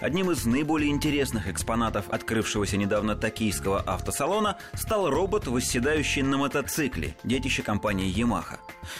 Одним из наиболее интересных экспонатов открывшегося недавно токийского автосалона стал робот, восседающий на мотоцикле, детище компании Yamaha.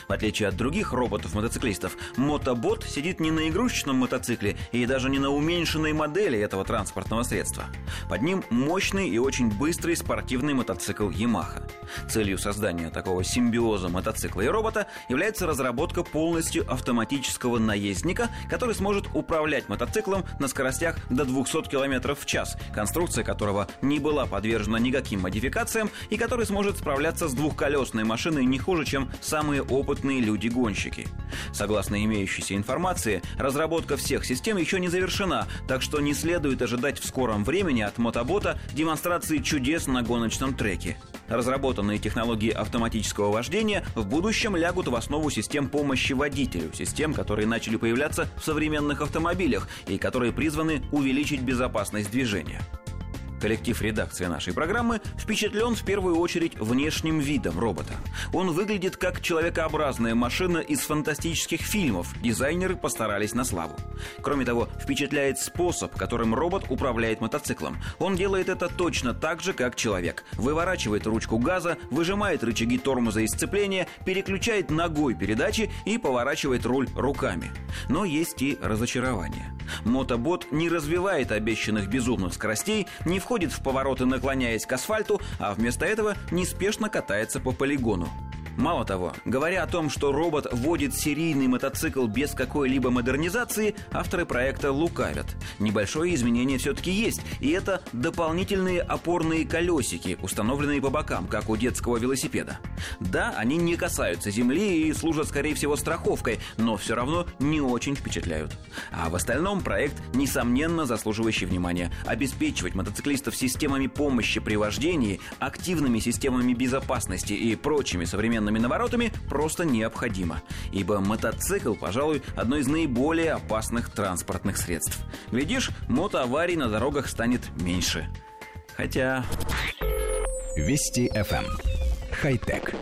В отличие от других роботов-мотоциклистов, мотобот сидит не на игрушечном мотоцикле и даже не на уменьшенной модели этого транспортного средства. Под ним мощный и очень быстрый спортивный мотоцикл Yamaha. Целью создания такого симбиоза мотоцикла и робота является разработка полностью автоматического наездника, который сможет управлять мотоциклом на скоростях до 200 км в час, конструкция которого не была подвержена никаким модификациям и который сможет справляться с двухколесной машиной не хуже, чем самые опытные люди-гонщики. Согласно имеющейся информации, разработка всех систем еще не завершена, так что не следует ожидать в скором времени от мотобота демонстрации чудес на гоночном треке. Разработанные технологии автоматического вождения в будущем лягут в основу систем помощи водителю, систем, которые начали появляться в современных автомобилях и которые призваны увеличить безопасность движения. Коллектив редакции нашей программы впечатлен в первую очередь внешним видом робота. Он выглядит как человекообразная машина из фантастических фильмов. Дизайнеры постарались на славу. Кроме того, впечатляет способ, которым робот управляет мотоциклом. Он делает это точно так же, как человек. Выворачивает ручку газа, выжимает рычаги тормоза и сцепления, переключает ногой передачи и поворачивает руль руками. Но есть и разочарование. Мотобот не развивает обещанных безумных скоростей, не входит в повороты, наклоняясь к асфальту, а вместо этого неспешно катается по полигону. Мало того, говоря о том, что робот водит серийный мотоцикл без какой-либо модернизации, авторы проекта лукавят. Небольшое изменение все-таки есть, и это дополнительные опорные колесики, установленные по бокам, как у детского велосипеда. Да, они не касаются земли и служат, скорее всего, страховкой, но все равно не очень впечатляют. А в остальном проект, несомненно, заслуживающий внимания. Обеспечивать мотоциклистов системами помощи при вождении, активными системами безопасности и прочими современными современными наворотами просто необходимо, ибо мотоцикл, пожалуй, одно из наиболее опасных транспортных средств. Глядишь, мотоаварий на дорогах станет меньше. Хотя... Вести FM. Эм. Хай-тек.